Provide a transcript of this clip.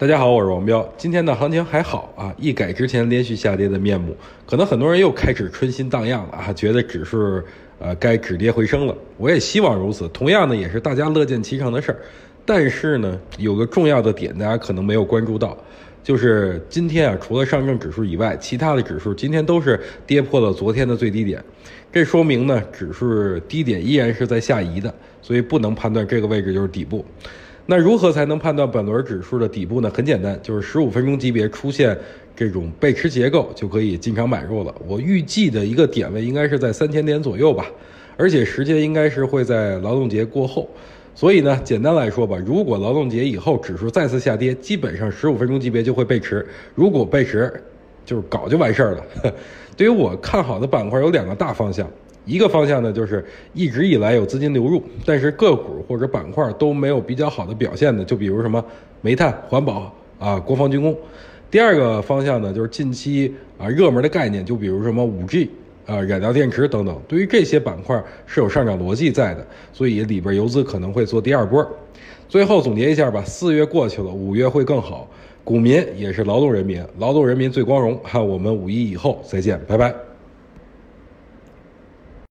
大家好，我是王彪。今天的行情还好啊，一改之前连续下跌的面目，可能很多人又开始春心荡漾了啊，觉得指数呃该止跌回升了。我也希望如此，同样呢也是大家乐见其成的事儿。但是呢，有个重要的点大家可能没有关注到，就是今天啊，除了上证指数以外，其他的指数今天都是跌破了昨天的最低点。这说明呢，指数低点依然是在下移的，所以不能判断这个位置就是底部。那如何才能判断本轮指数的底部呢？很简单，就是十五分钟级别出现这种背驰结构，就可以进场买入了。我预计的一个点位应该是在三千点左右吧，而且时间应该是会在劳动节过后。所以呢，简单来说吧，如果劳动节以后指数再次下跌，基本上十五分钟级别就会背驰。如果背驰，就是搞就完事儿了。对于我看好的板块有两个大方向。一个方向呢，就是一直以来有资金流入，但是个股或者板块都没有比较好的表现的，就比如什么煤炭、环保啊、国防军工。第二个方向呢，就是近期啊热门的概念，就比如什么五 G 啊、燃料电池等等。对于这些板块是有上涨逻辑在的，所以里边游资可能会做第二波。最后总结一下吧，四月过去了，五月会更好。股民也是劳动人民，劳动人民最光荣。看我们五一以后再见，拜拜。